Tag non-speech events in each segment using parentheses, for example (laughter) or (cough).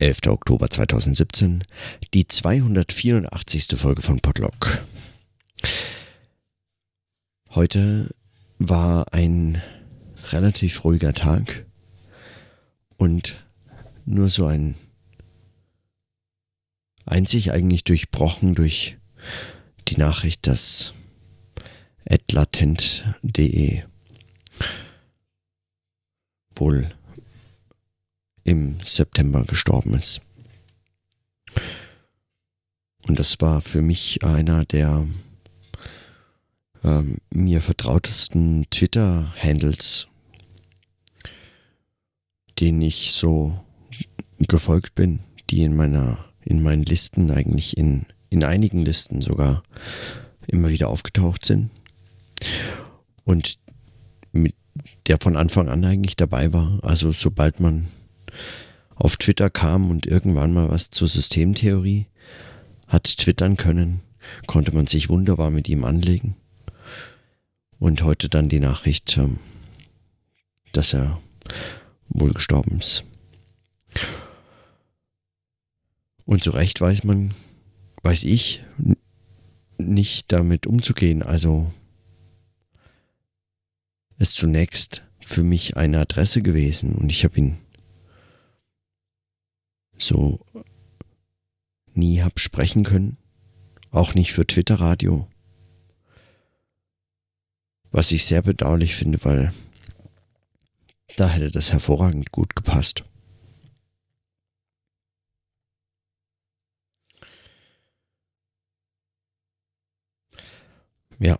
11. Oktober 2017, die 284. Folge von Podlock. Heute war ein relativ ruhiger Tag und nur so ein einzig eigentlich durchbrochen durch die Nachricht, dass atlatent.de wohl im September gestorben ist. Und das war für mich einer der ähm, mir vertrautesten Twitter-Handles, den ich so gefolgt bin, die in meiner, in meinen Listen eigentlich in, in einigen Listen sogar immer wieder aufgetaucht sind. Und mit der von Anfang an eigentlich dabei war. Also sobald man auf Twitter kam und irgendwann mal was zur Systemtheorie hat twittern können, konnte man sich wunderbar mit ihm anlegen. Und heute dann die Nachricht, ähm, dass er wohl gestorben ist. Und zu Recht weiß man, weiß ich, nicht damit umzugehen. Also ist zunächst für mich eine Adresse gewesen und ich habe ihn so nie hab sprechen können, auch nicht für Twitter Radio. Was ich sehr bedauerlich finde, weil da hätte das hervorragend gut gepasst. Ja.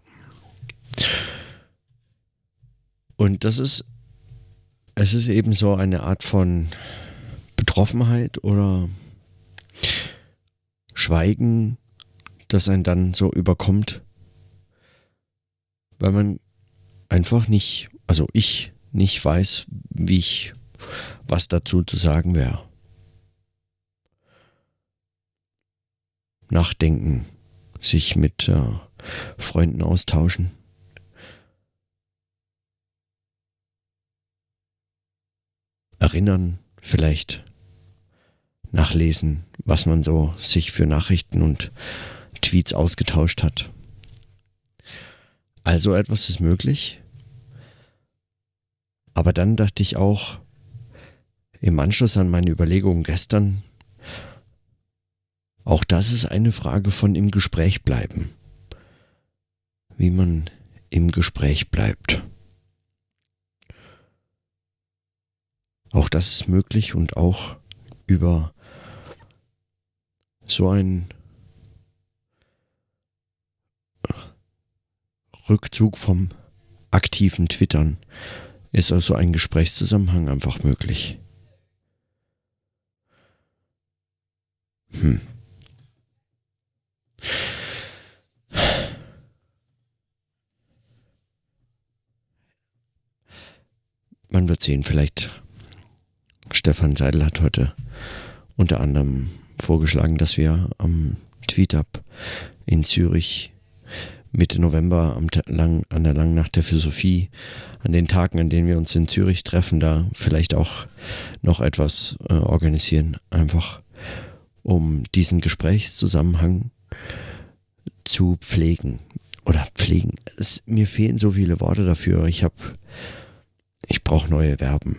Und das ist, es ist eben so eine Art von Betroffenheit oder Schweigen, das einen dann so überkommt, weil man einfach nicht, also ich nicht weiß, wie ich was dazu zu sagen wäre. Nachdenken, sich mit äh, Freunden austauschen. Erinnern, vielleicht nachlesen, was man so sich für Nachrichten und Tweets ausgetauscht hat. Also etwas ist möglich. Aber dann dachte ich auch, im Anschluss an meine Überlegungen gestern, auch das ist eine Frage von im Gespräch bleiben. Wie man im Gespräch bleibt. Auch das ist möglich und auch über so ein Rückzug vom aktiven Twittern ist also ein Gesprächszusammenhang einfach möglich. Hm. Man wird sehen, vielleicht Stefan Seidel hat heute unter anderem vorgeschlagen, dass wir am Tweetup in Zürich Mitte November am lang, an der langen Nacht der Philosophie, an den Tagen, an denen wir uns in Zürich treffen, da vielleicht auch noch etwas äh, organisieren, einfach um diesen Gesprächszusammenhang zu pflegen oder pflegen. Es, mir fehlen so viele Worte dafür. Ich habe, ich brauche neue Verben.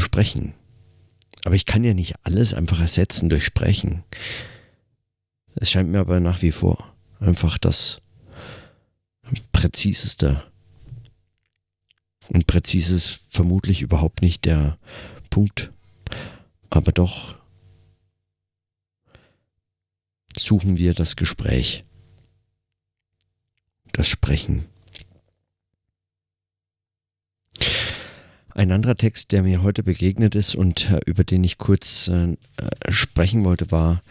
Sprechen, aber ich kann ja nicht alles einfach ersetzen durch Sprechen. Es scheint mir aber nach wie vor einfach das präziseste. Und präzise ist vermutlich überhaupt nicht der Punkt. Aber doch suchen wir das Gespräch, das Sprechen. Ein anderer Text, der mir heute begegnet ist und äh, über den ich kurz äh, sprechen wollte, war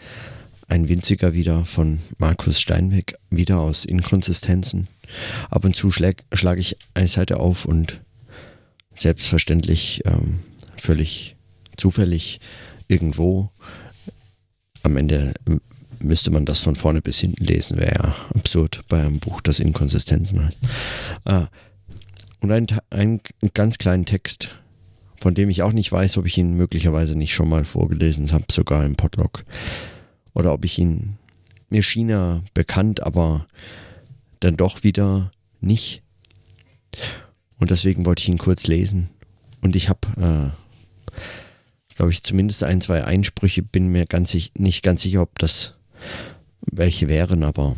ein winziger wieder von Markus Steinbeck, wieder aus Inkonsistenzen. Ab und zu schlag, schlage ich eine Seite auf und selbstverständlich ähm, völlig zufällig irgendwo. Am Ende müsste man das von vorne bis hinten lesen, wäre ja absurd bei einem Buch, das Inkonsistenzen heißt. Äh, und einen, einen ganz kleinen Text von dem ich auch nicht weiß, ob ich ihn möglicherweise nicht schon mal vorgelesen habe, sogar im Podlog. Oder ob ich ihn, mir schien er bekannt, aber dann doch wieder nicht. Und deswegen wollte ich ihn kurz lesen. Und ich habe, äh, glaube ich, zumindest ein, zwei Einsprüche, bin mir ganz, nicht ganz sicher, ob das welche wären, aber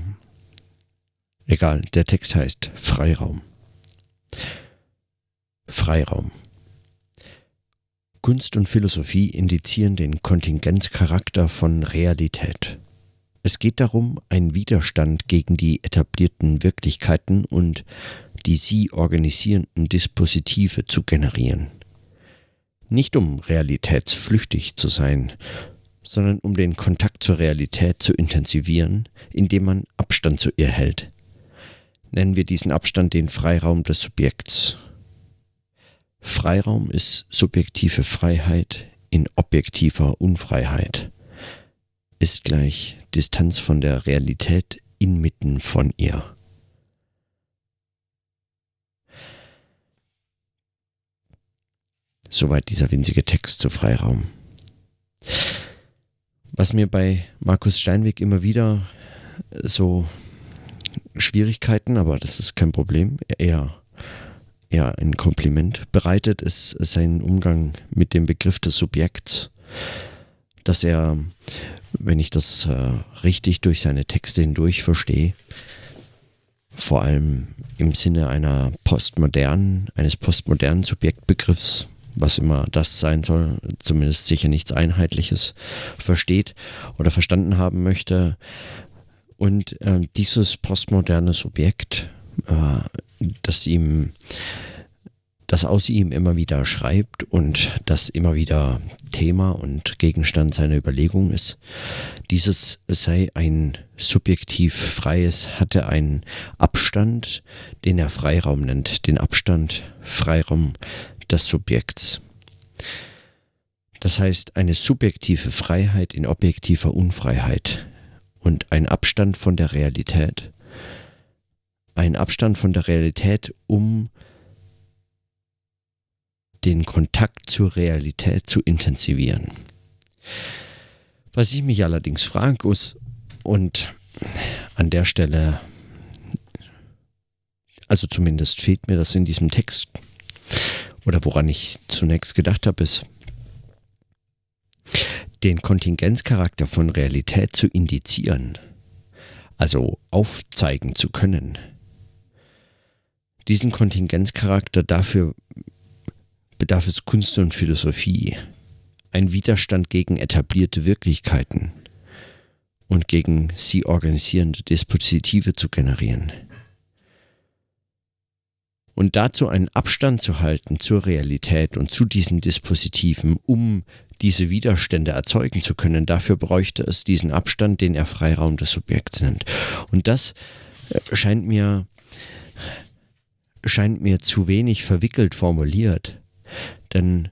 egal. Der Text heißt Freiraum. Freiraum. Kunst und Philosophie indizieren den Kontingenzcharakter von Realität. Es geht darum, einen Widerstand gegen die etablierten Wirklichkeiten und die sie organisierenden Dispositive zu generieren. Nicht um realitätsflüchtig zu sein, sondern um den Kontakt zur Realität zu intensivieren, indem man Abstand zu ihr hält. Nennen wir diesen Abstand den Freiraum des Subjekts. Freiraum ist subjektive Freiheit in objektiver Unfreiheit, ist gleich Distanz von der Realität inmitten von ihr. Soweit dieser winzige Text zu Freiraum. Was mir bei Markus Steinweg immer wieder so Schwierigkeiten, aber das ist kein Problem, eher, eher ein Kompliment bereitet, ist sein Umgang mit dem Begriff des Subjekts, dass er, wenn ich das äh, richtig durch seine Texte hindurch verstehe, vor allem im Sinne einer postmodernen, eines postmodernen Subjektbegriffs was immer das sein soll, zumindest sicher nichts Einheitliches versteht oder verstanden haben möchte. Und äh, dieses postmoderne Subjekt, äh, das ihm, das aus ihm immer wieder schreibt und das immer wieder Thema und Gegenstand seiner Überlegung ist, dieses sei ein subjektiv freies, hatte einen Abstand, den er Freiraum nennt, den Abstand, Freiraum des Subjekts. Das heißt, eine subjektive Freiheit in objektiver Unfreiheit und ein Abstand von der Realität. Ein Abstand von der Realität, um den Kontakt zur Realität zu intensivieren. Was ich mich allerdings fragen muss, und an der Stelle, also zumindest fehlt mir das in diesem Text, oder woran ich zunächst gedacht habe, ist, den Kontingenzcharakter von Realität zu indizieren, also aufzeigen zu können. Diesen Kontingenzcharakter dafür bedarf es Kunst und Philosophie, ein Widerstand gegen etablierte Wirklichkeiten und gegen sie organisierende Dispositive zu generieren und dazu einen Abstand zu halten zur Realität und zu diesen Dispositiven, um diese Widerstände erzeugen zu können. Dafür bräuchte es diesen Abstand, den er Freiraum des Subjekts nennt. Und das äh, scheint mir, scheint mir zu wenig verwickelt formuliert, denn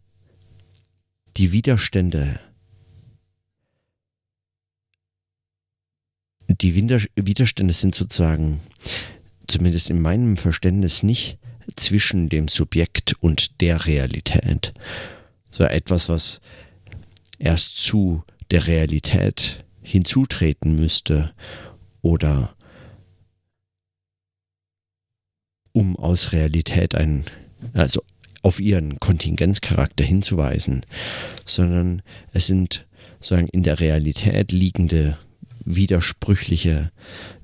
die Widerstände, die Widerstände sind sozusagen, zumindest in meinem Verständnis, nicht zwischen dem Subjekt und der Realität. So etwas, was erst zu der Realität hinzutreten müsste oder um aus Realität ein, also auf ihren Kontingenzcharakter hinzuweisen, sondern es sind sozusagen in der Realität liegende widersprüchliche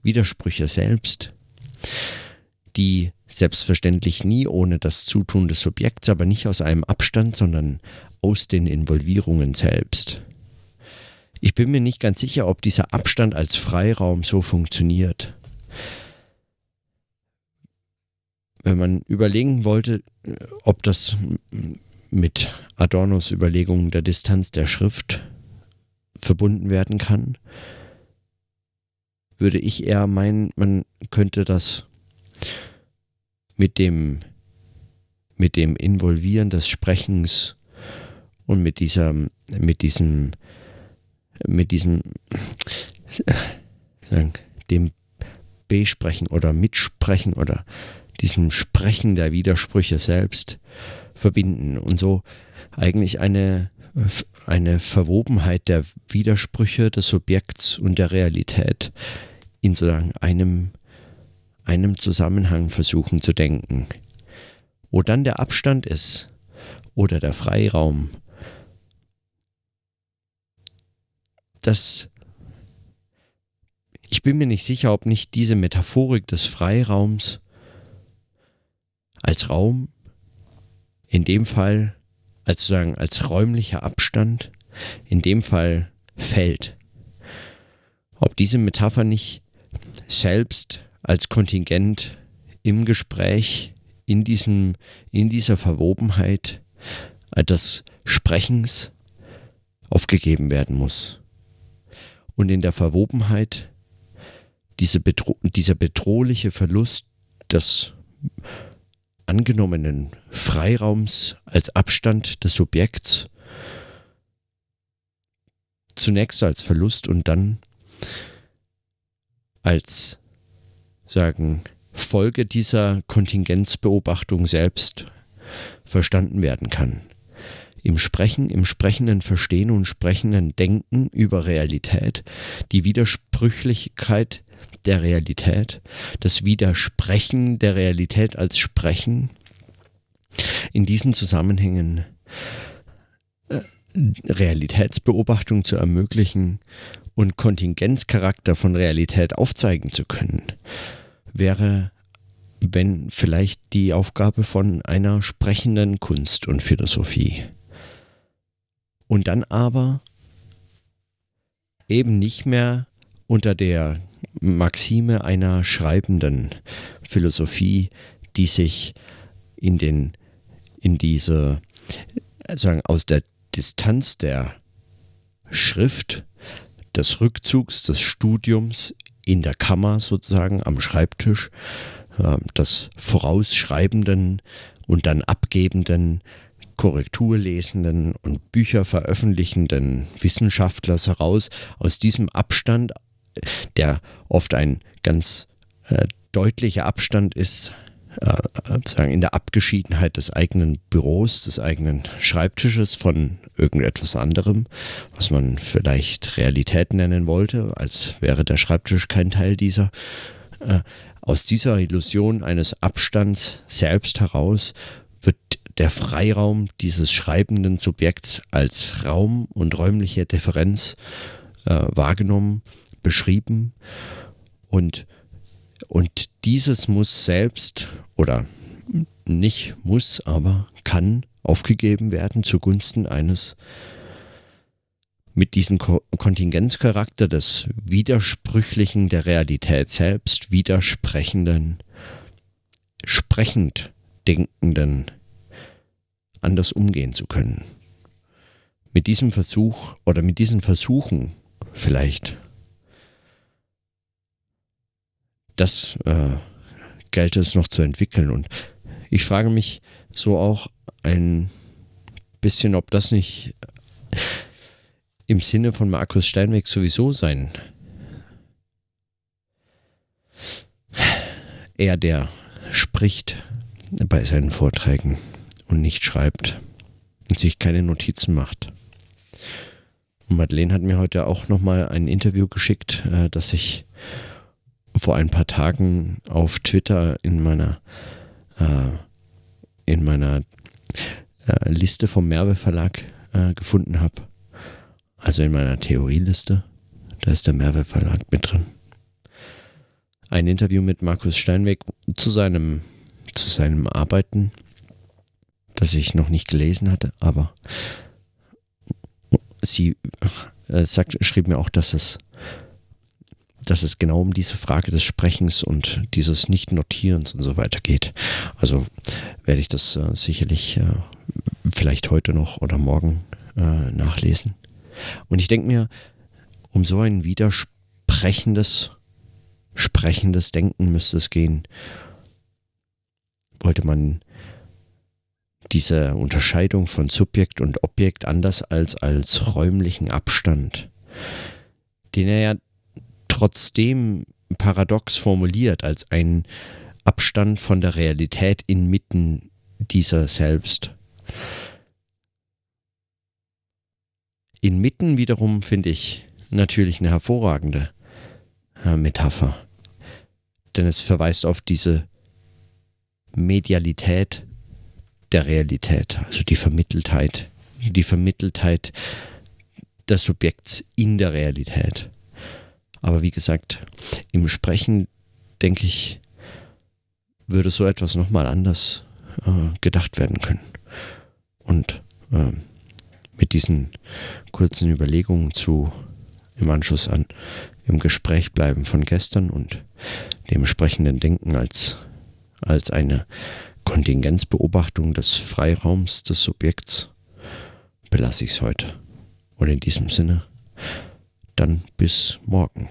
Widersprüche selbst, die Selbstverständlich nie ohne das Zutun des Subjekts, aber nicht aus einem Abstand, sondern aus den Involvierungen selbst. Ich bin mir nicht ganz sicher, ob dieser Abstand als Freiraum so funktioniert. Wenn man überlegen wollte, ob das mit Adornos Überlegungen der Distanz der Schrift verbunden werden kann, würde ich eher meinen, man könnte das mit dem, mit dem Involvieren des Sprechens und mit dieser, mit diesem, mit diesem, (sniffs) sagen, dem Besprechen oder Mitsprechen oder diesem Sprechen der Widersprüche selbst verbinden. Und so eigentlich eine, eine Verwobenheit der Widersprüche des Subjekts und der Realität in sozusagen einem, einem Zusammenhang versuchen zu denken. Wo dann der Abstand ist oder der Freiraum, das ich bin mir nicht sicher, ob nicht diese Metaphorik des Freiraums als Raum, in dem Fall als sozusagen als räumlicher Abstand, in dem Fall fällt. Ob diese Metapher nicht selbst als Kontingent im Gespräch, in, diesem, in dieser Verwobenheit des Sprechens aufgegeben werden muss. Und in der Verwobenheit diese bedro dieser bedrohliche Verlust des angenommenen Freiraums als Abstand des Subjekts zunächst als Verlust und dann als sagen Folge dieser Kontingenzbeobachtung selbst verstanden werden kann. Im Sprechen, im sprechenden Verstehen und sprechenden Denken über Realität, die Widersprüchlichkeit der Realität, das Widersprechen der Realität als Sprechen. In diesen Zusammenhängen äh, Realitätsbeobachtung zu ermöglichen und Kontingenzcharakter von Realität aufzeigen zu können, wäre, wenn vielleicht die Aufgabe von einer sprechenden Kunst und Philosophie. Und dann aber eben nicht mehr unter der Maxime einer schreibenden Philosophie, die sich in den in diese sagen aus der Distanz der Schrift, des Rückzugs, des Studiums in der Kammer sozusagen am Schreibtisch, äh, des vorausschreibenden und dann abgebenden Korrekturlesenden und Bücher veröffentlichenden Wissenschaftlers heraus, aus diesem Abstand der oft ein ganz äh, deutlicher Abstand ist, sozusagen in der Abgeschiedenheit des eigenen Büros, des eigenen Schreibtisches von irgendetwas anderem, was man vielleicht Realität nennen wollte, als wäre der Schreibtisch kein Teil dieser. Äh, aus dieser Illusion eines Abstands selbst heraus wird der Freiraum dieses schreibenden Subjekts als Raum und räumliche Differenz äh, wahrgenommen beschrieben und, und dieses muss selbst oder nicht muss, aber kann aufgegeben werden zugunsten eines mit diesem Kontingenzcharakter des Widersprüchlichen der Realität selbst widersprechenden, sprechend denkenden anders umgehen zu können. Mit diesem Versuch oder mit diesen Versuchen vielleicht das äh, gelte es noch zu entwickeln. Und ich frage mich so auch ein bisschen, ob das nicht im Sinne von Markus Steinweg sowieso sein. Er, der spricht bei seinen Vorträgen und nicht schreibt und sich keine Notizen macht. Und Madeleine hat mir heute auch nochmal ein Interview geschickt, äh, das ich vor ein paar Tagen auf Twitter in meiner äh, in meiner äh, Liste vom Merve Verlag äh, gefunden habe. Also in meiner Theorieliste. Da ist der Merve Verlag mit drin. Ein Interview mit Markus Steinweg zu seinem, zu seinem Arbeiten, das ich noch nicht gelesen hatte, aber sie äh, sagt, schrieb mir auch, dass es dass es genau um diese Frage des Sprechens und dieses Nicht-Notierens und so weiter geht. Also werde ich das äh, sicherlich äh, vielleicht heute noch oder morgen äh, nachlesen. Und ich denke mir, um so ein widersprechendes, sprechendes Denken müsste es gehen. Wollte man diese Unterscheidung von Subjekt und Objekt anders als als räumlichen Abstand, den er ja trotzdem paradox formuliert als ein Abstand von der Realität inmitten dieser selbst Inmitten wiederum finde ich natürlich eine hervorragende äh, Metapher. Denn es verweist auf diese Medialität der Realität, also die Vermitteltheit, die Vermitteltheit des Subjekts in der Realität. Aber wie gesagt, im Sprechen, denke ich, würde so etwas nochmal anders äh, gedacht werden können. Und äh, mit diesen kurzen Überlegungen zu im Anschluss an im Gespräch bleiben von gestern und dem sprechenden Denken als, als eine Kontingenzbeobachtung des Freiraums des Subjekts belasse ich es heute. Und in diesem Sinne, dann bis morgen.